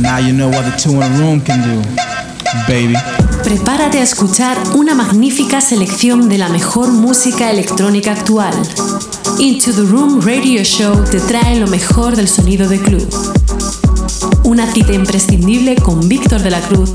Now you know what the two in a room can do, baby. Prepárate a escuchar una magnífica selección de la mejor música electrónica actual. Into the Room Radio Show te trae lo mejor del sonido de club. Una cita imprescindible con Víctor de la Cruz.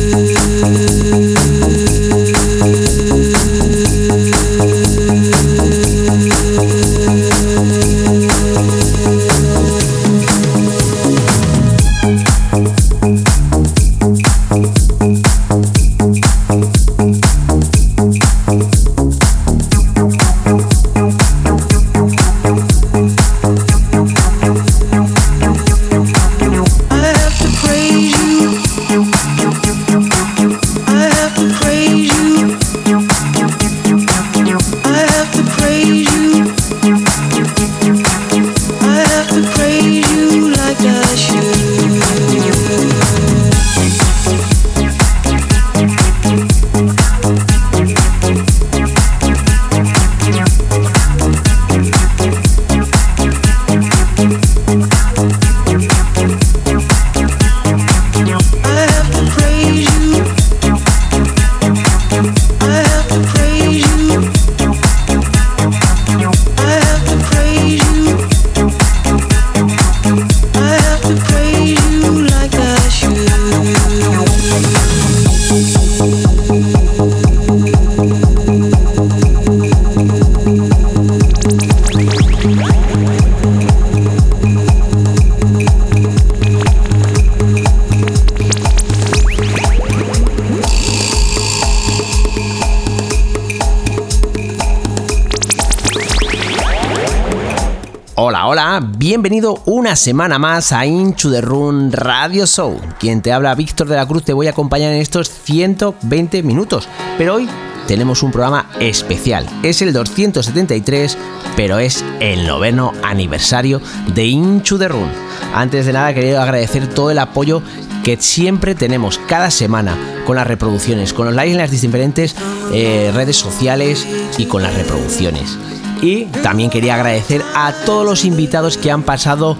Bienvenido una semana más a Inchu the Run Radio Show. Quien te habla, Víctor de la Cruz, te voy a acompañar en estos 120 minutos. Pero hoy tenemos un programa especial. Es el 273, pero es el noveno aniversario de Inchu the Run. Antes de nada, quería agradecer todo el apoyo que siempre tenemos cada semana con las reproducciones, con los likes en las diferentes eh, redes sociales y con las reproducciones. Y también quería agradecer a todos los invitados que han pasado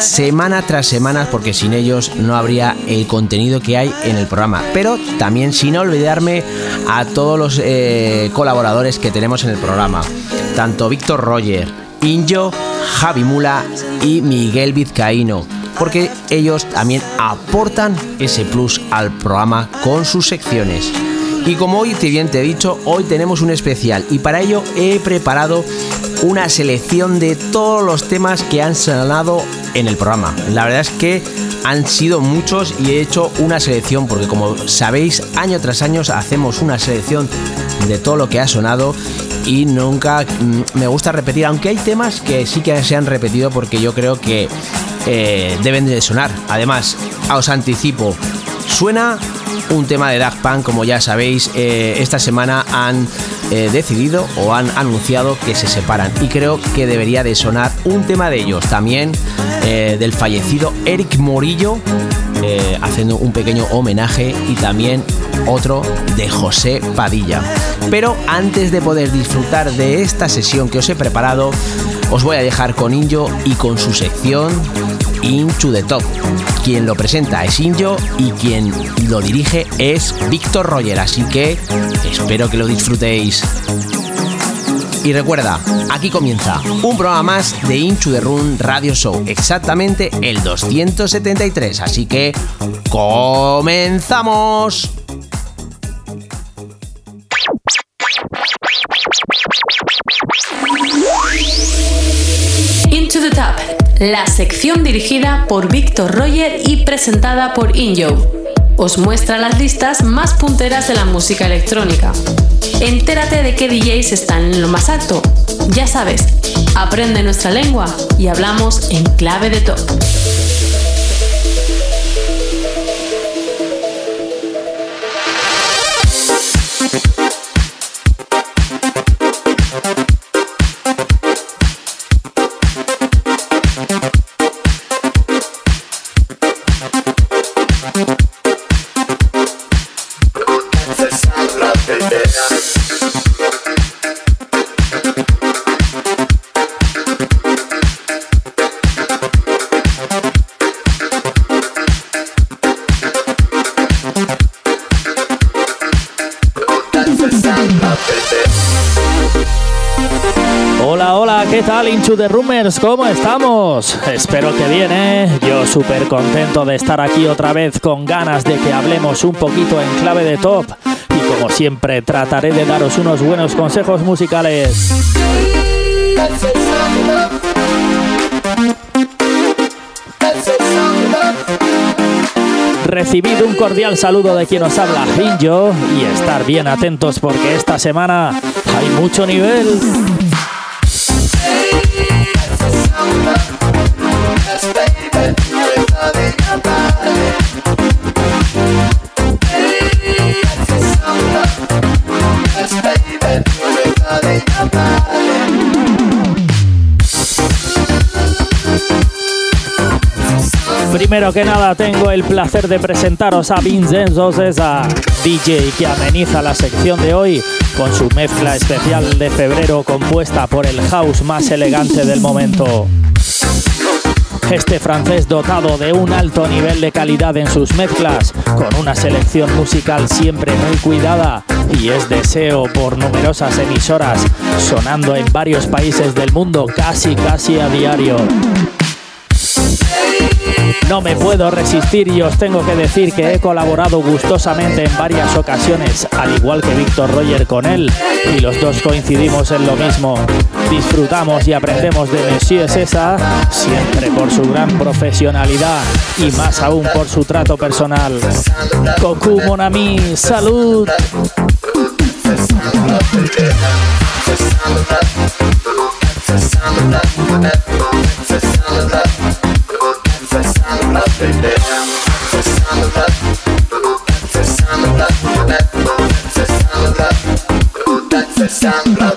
semana tras semana porque sin ellos no habría el contenido que hay en el programa. Pero también sin olvidarme a todos los eh, colaboradores que tenemos en el programa. Tanto Víctor Roger, Injo, Javi Mula y Miguel Vizcaíno. Porque ellos también aportan ese plus al programa con sus secciones. Y como hoy te bien te he dicho, hoy tenemos un especial y para ello he preparado una selección de todos los temas que han sonado en el programa. La verdad es que han sido muchos y he hecho una selección porque como sabéis, año tras año hacemos una selección de todo lo que ha sonado y nunca mm, me gusta repetir, aunque hay temas que sí que se han repetido porque yo creo que eh, deben de sonar. Además, os anticipo, suena un tema de Daft Punk, como ya sabéis, eh, esta semana han eh, decidido o han anunciado que se separan y creo que debería de sonar un tema de ellos, también eh, del fallecido Eric Morillo, haciendo un pequeño homenaje y también otro de José Padilla. Pero antes de poder disfrutar de esta sesión que os he preparado, os voy a dejar con Injo y con su sección Into the Top. Quien lo presenta es Injo y quien lo dirige es Víctor Roger, así que espero que lo disfrutéis. Y recuerda, aquí comienza un programa más de Into the Run Radio Show, exactamente el 273, así que comenzamos. La sección dirigida por Víctor Roger y presentada por Injo. Os muestra las listas más punteras de la música electrónica. Entérate de qué DJs están en lo más alto. Ya sabes, aprende nuestra lengua y hablamos en clave de top. ¿Cómo estamos? Espero que bien, ¿eh? Yo súper contento de estar aquí otra vez con ganas de que hablemos un poquito en clave de top y como siempre trataré de daros unos buenos consejos musicales. Recibid un cordial saludo de quien os habla, Injo, y estar bien atentos porque esta semana hay mucho nivel. Primero que nada tengo el placer de presentaros a Vincenzo César, DJ que ameniza la sección de hoy con su mezcla especial de febrero compuesta por el house más elegante del momento. Este francés dotado de un alto nivel de calidad en sus mezclas, con una selección musical siempre muy cuidada y es deseo por numerosas emisoras, sonando en varios países del mundo casi casi a diario. No me puedo resistir y os tengo que decir que he colaborado gustosamente en varias ocasiones, al igual que Víctor Roger con él, y los dos coincidimos en lo mismo. Disfrutamos y aprendemos de Monsieur César, siempre por su gran profesionalidad y más aún por su trato personal. Cocu Monami, salud. That's the sound of love.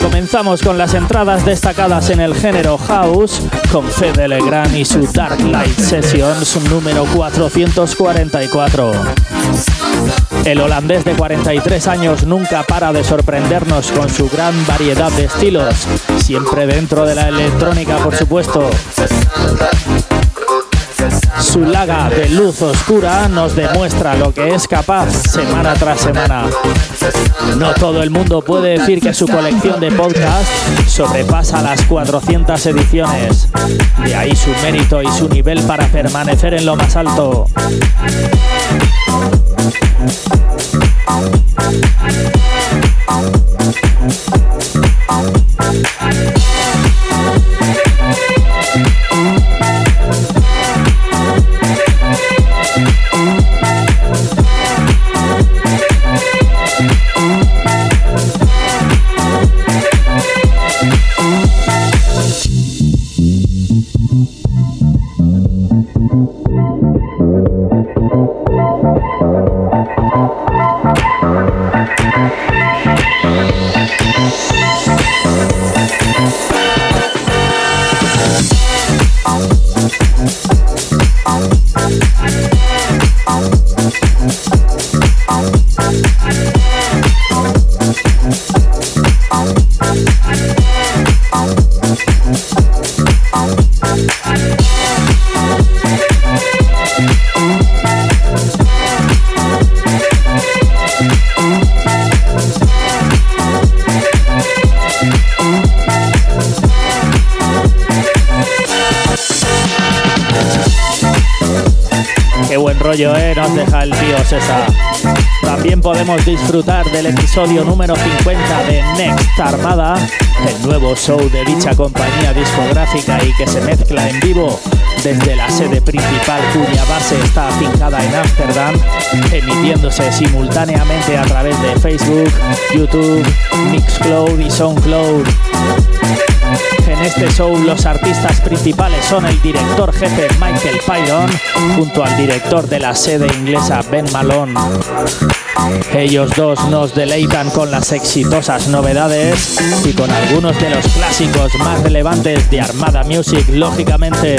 Comenzamos con las entradas destacadas en el género house con Fede Legrand y su Dark Light Sessions número 444. El holandés de 43 años nunca para de sorprendernos con su gran variedad de estilos, siempre dentro de la electrónica por supuesto. Su laga de luz oscura nos demuestra lo que es capaz semana tras semana. No todo el mundo puede decir que su colección de podcast sobrepasa las 400 ediciones. De ahí su mérito y su nivel para permanecer en lo más alto. Episodio número 50 de Next Armada, el nuevo show de dicha compañía discográfica y que se mezcla en vivo desde la sede principal cuya base está afincada en Ámsterdam, emitiéndose simultáneamente a través de Facebook, YouTube, Mixcloud y Soundcloud. En este show los artistas principales son el director jefe Michael Pyron junto al director de la sede inglesa Ben Malone. Ellos dos nos deleitan con las exitosas novedades y con algunos de los clásicos más relevantes de Armada Music, lógicamente.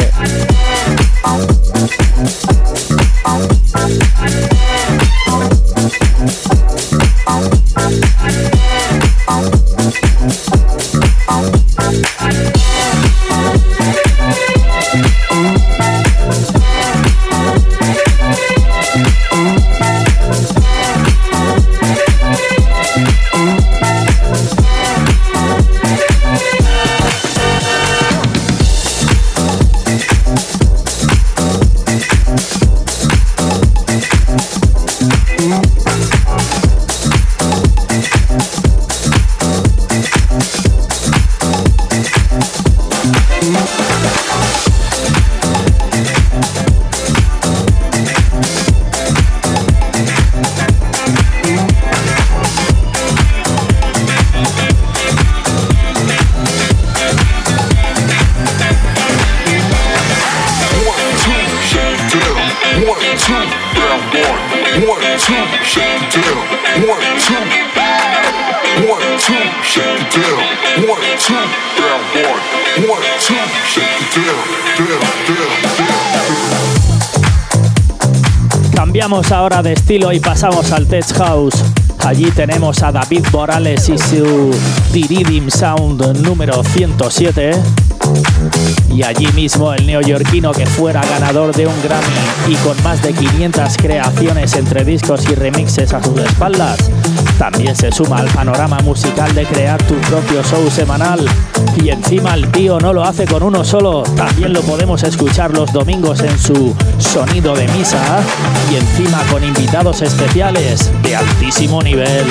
De estilo y pasamos al Tech House. Allí tenemos a David Morales y su Diridim Sound número 107 y allí mismo el neoyorquino que fuera ganador de un Grammy y con más de 500 creaciones entre discos y remixes a sus espaldas, también se suma al panorama musical de crear tu propio show semanal. Y encima el tío no lo hace con uno solo, también lo podemos escuchar los domingos en su sonido de misa y encima con invitados especiales de altísimo nivel.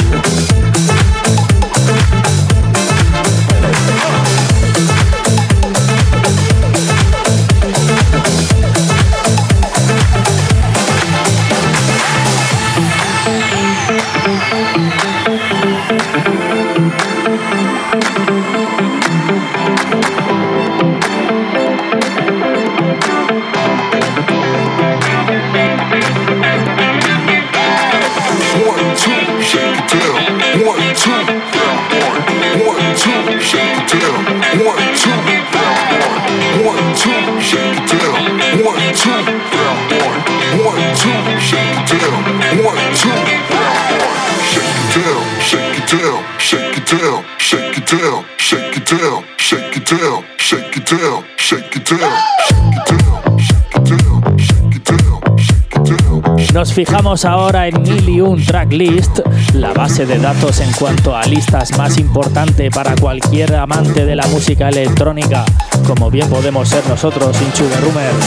Ahora en mil y tracklist, la base de datos en cuanto a listas más importante para cualquier amante de la música electrónica, como bien podemos ser nosotros, Inchuga Rumors.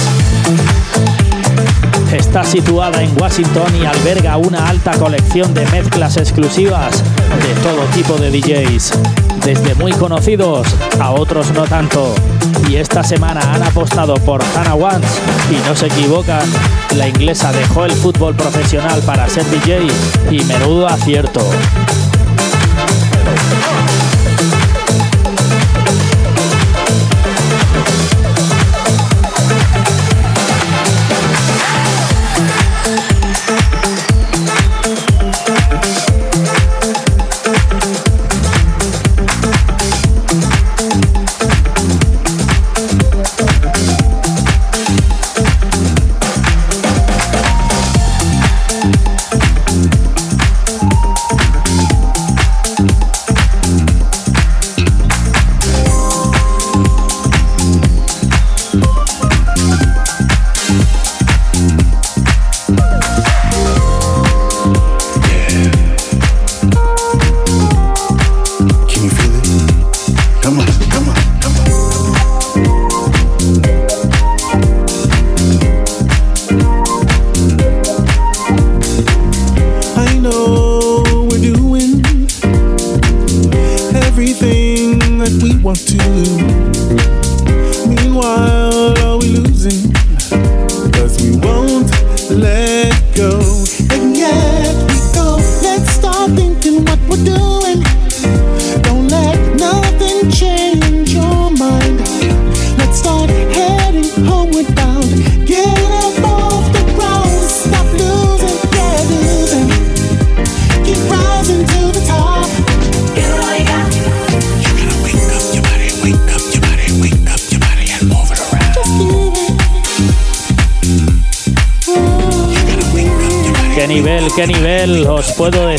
Está situada en Washington y alberga una alta colección de mezclas exclusivas de todo tipo de DJs, desde muy conocidos a otros no tanto. Y esta semana han apostado por Hannah Wans y no se equivocan, la inglesa dejó el fútbol profesional para ser DJ y menudo acierto.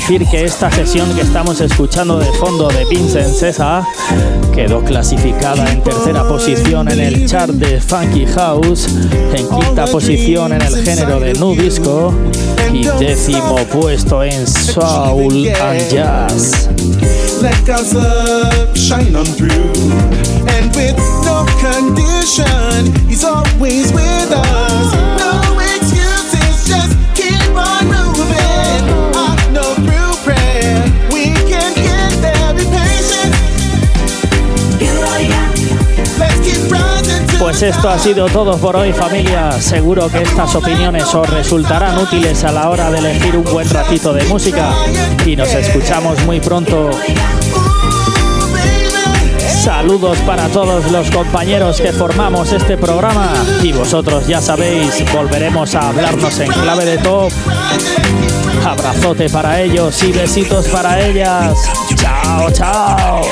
Que esta sesión que estamos escuchando de fondo de Vincent César quedó clasificada en tercera posición en el chart de Funky House, en quinta posición en el género de Nu Disco y décimo puesto en Soul and Jazz. Pues esto ha sido todo por hoy familia. Seguro que estas opiniones os resultarán útiles a la hora de elegir un buen ratito de música y nos escuchamos muy pronto. Saludos para todos los compañeros que formamos este programa y vosotros ya sabéis, volveremos a hablarnos en clave de top. Abrazote para ellos y besitos para ellas. Chao, chao.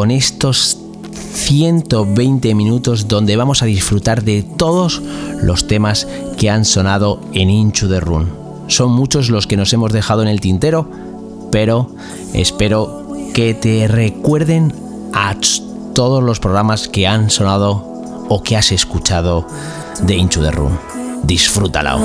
Con estos 120 minutos donde vamos a disfrutar de todos los temas que han sonado en Inchu de Run. Son muchos los que nos hemos dejado en el tintero, pero espero que te recuerden a todos los programas que han sonado o que has escuchado de Inchu de Run. Disfrútalo.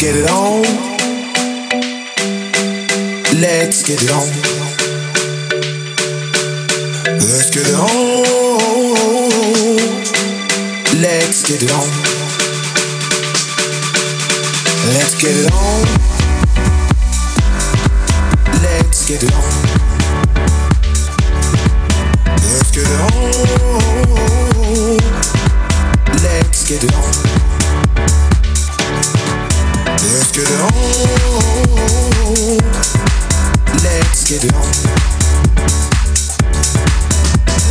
get it on. Let's get it on. Let's get it on. Let's get it on. Let's get it on. Let's get it on. Let's get it on. Let's get it on. get it on. Let's get it on.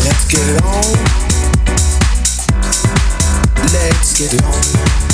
Let's get it on. Let's get it on.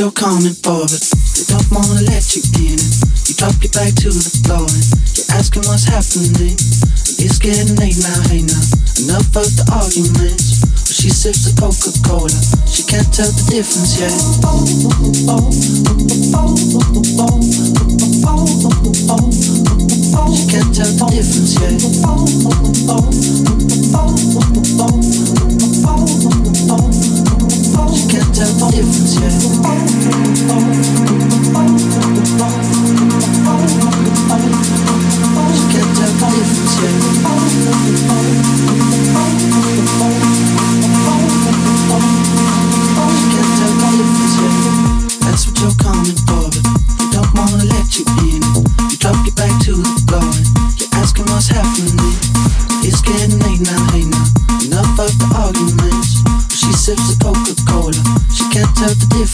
You're coming for, but they don't wanna let you in. You drop your back to the floor and you're asking what's happening. It's getting late now, hey now. Enough of the arguments. But she sips the Coca Cola. She can't tell the difference yet. She can't tell the difference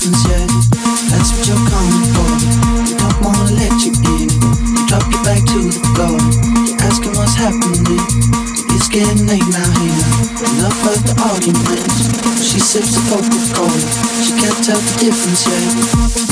That's what you're coming for. They don't wanna let you in. You drop your back to the floor. You're asking what's happening. It's getting late now, now. Enough of the arguments. She sips the Coca Cola. She can't tell the difference yet.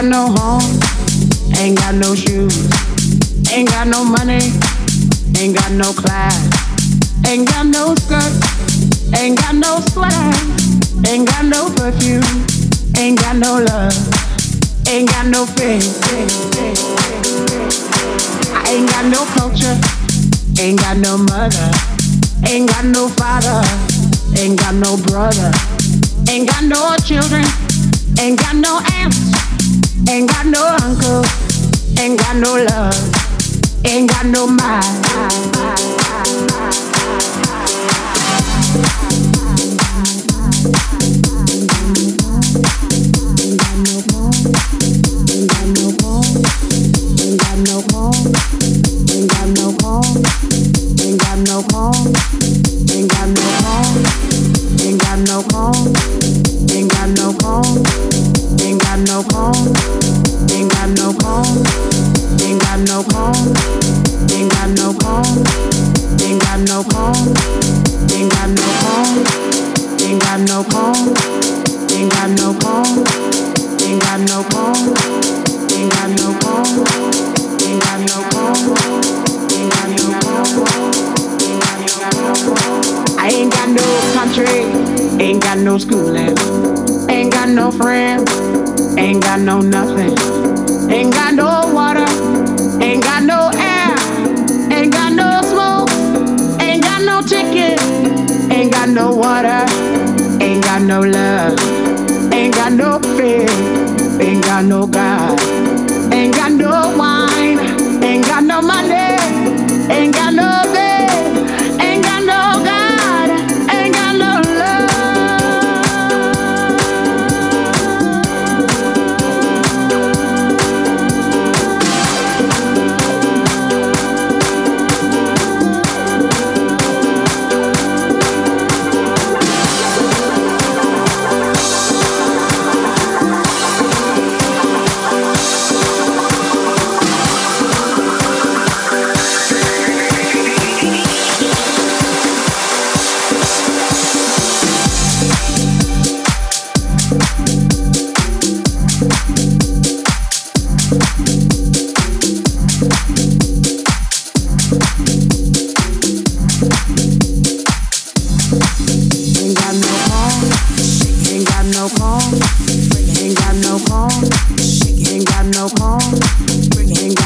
got no home, ain't got no shoes, ain't got no money, ain't got no class, ain't got no skirt, ain't got no sweater, ain't got no perfume, ain't got no love, ain't got no faith. I ain't got no culture, ain't got no mother, ain't got no father, ain't got no brother, ain't got no children, ain't got no aunts. Ain't got no uncle, ain't got no love, ain't got no mind.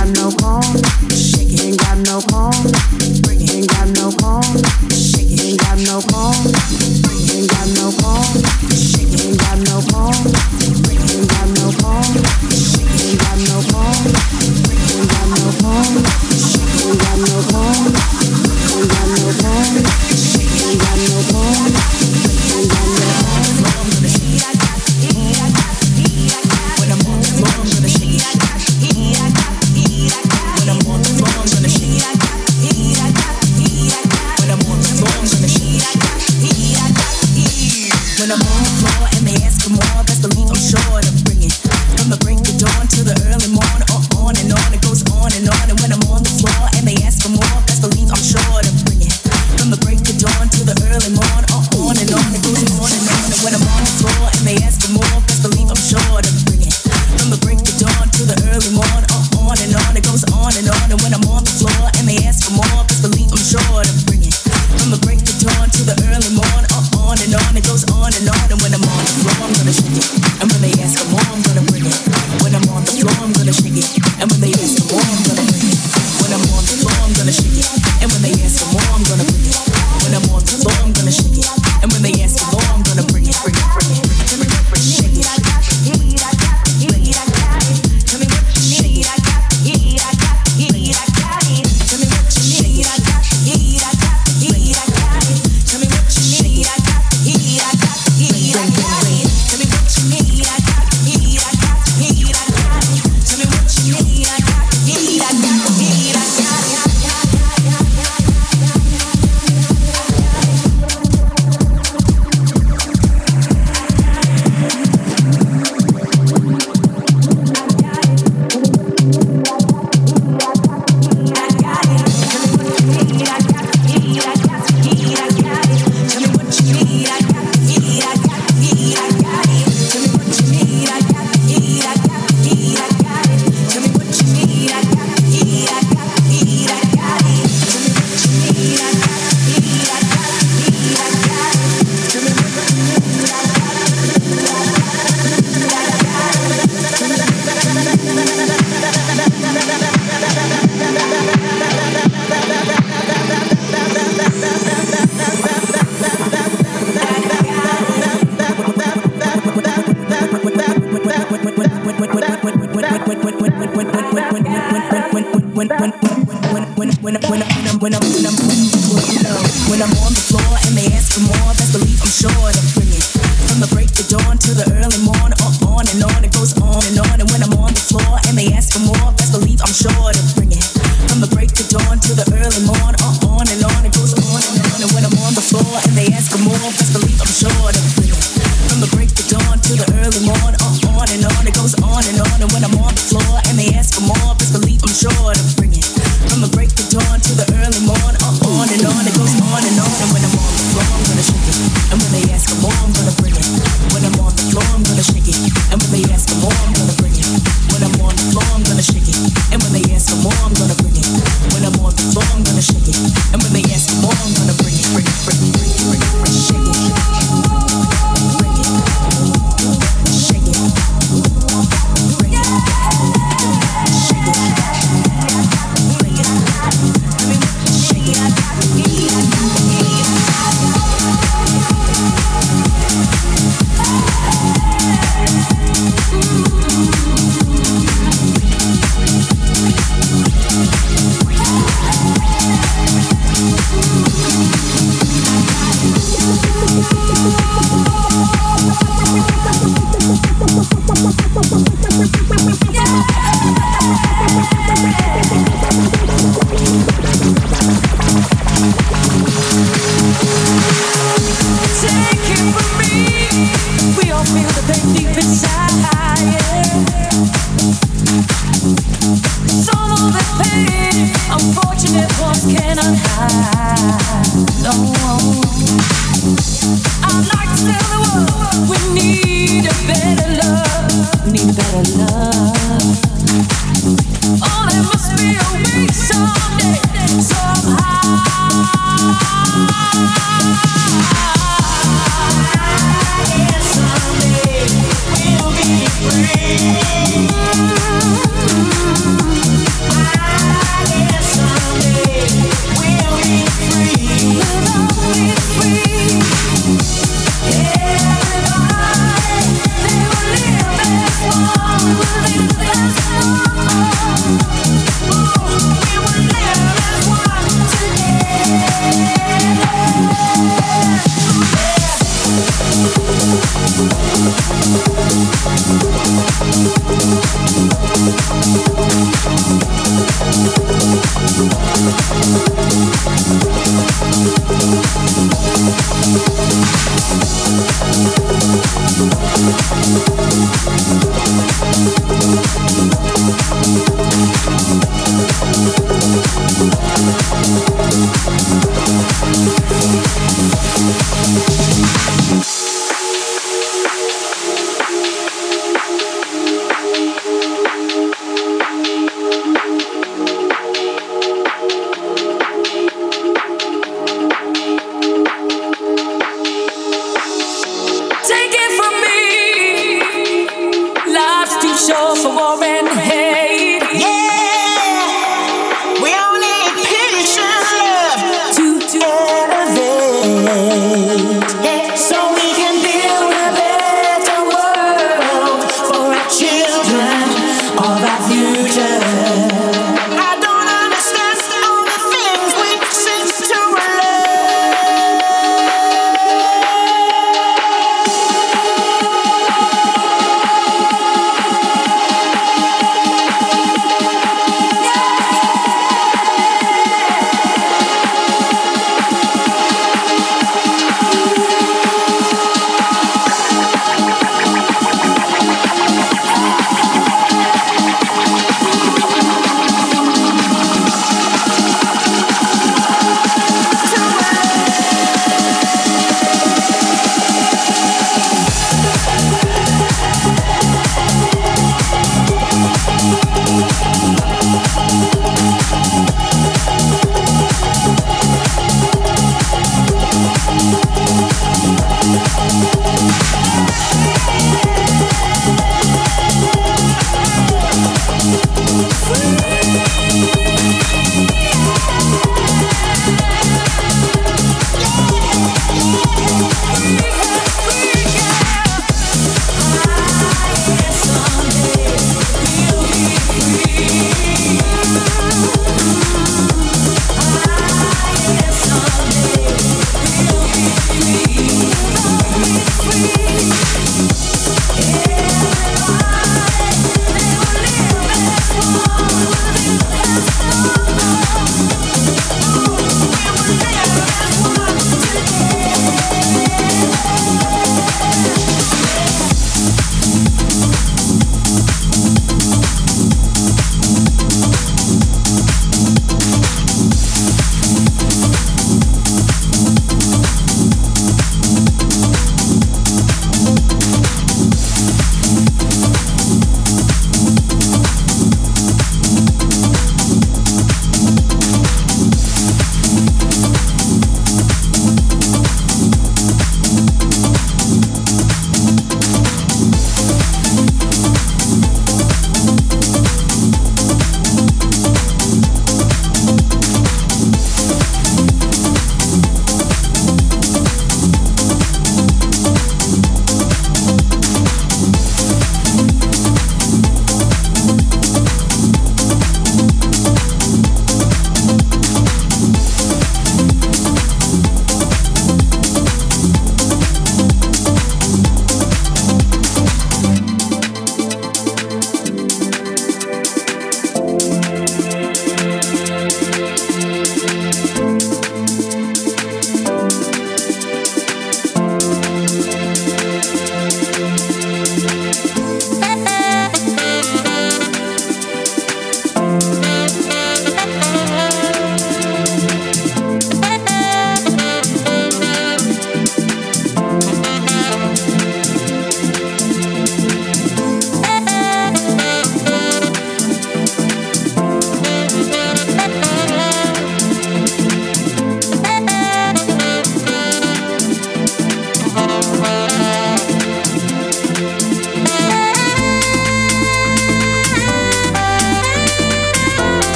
grab no phone. Shake it no calm.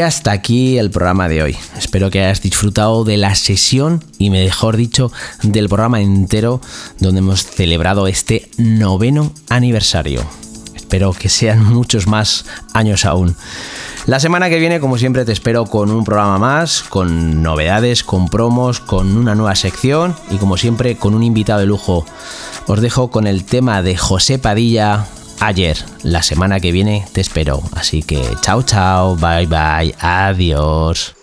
Hasta aquí el programa de hoy. Espero que hayas disfrutado de la sesión y mejor dicho del programa entero donde hemos celebrado este noveno aniversario. Espero que sean muchos más años aún. La semana que viene, como siempre, te espero con un programa más, con novedades, con promos, con una nueva sección y como siempre con un invitado de lujo. Os dejo con el tema de José Padilla, ayer. La semana que viene te espero. Así que chao, chao, bye, bye, adiós.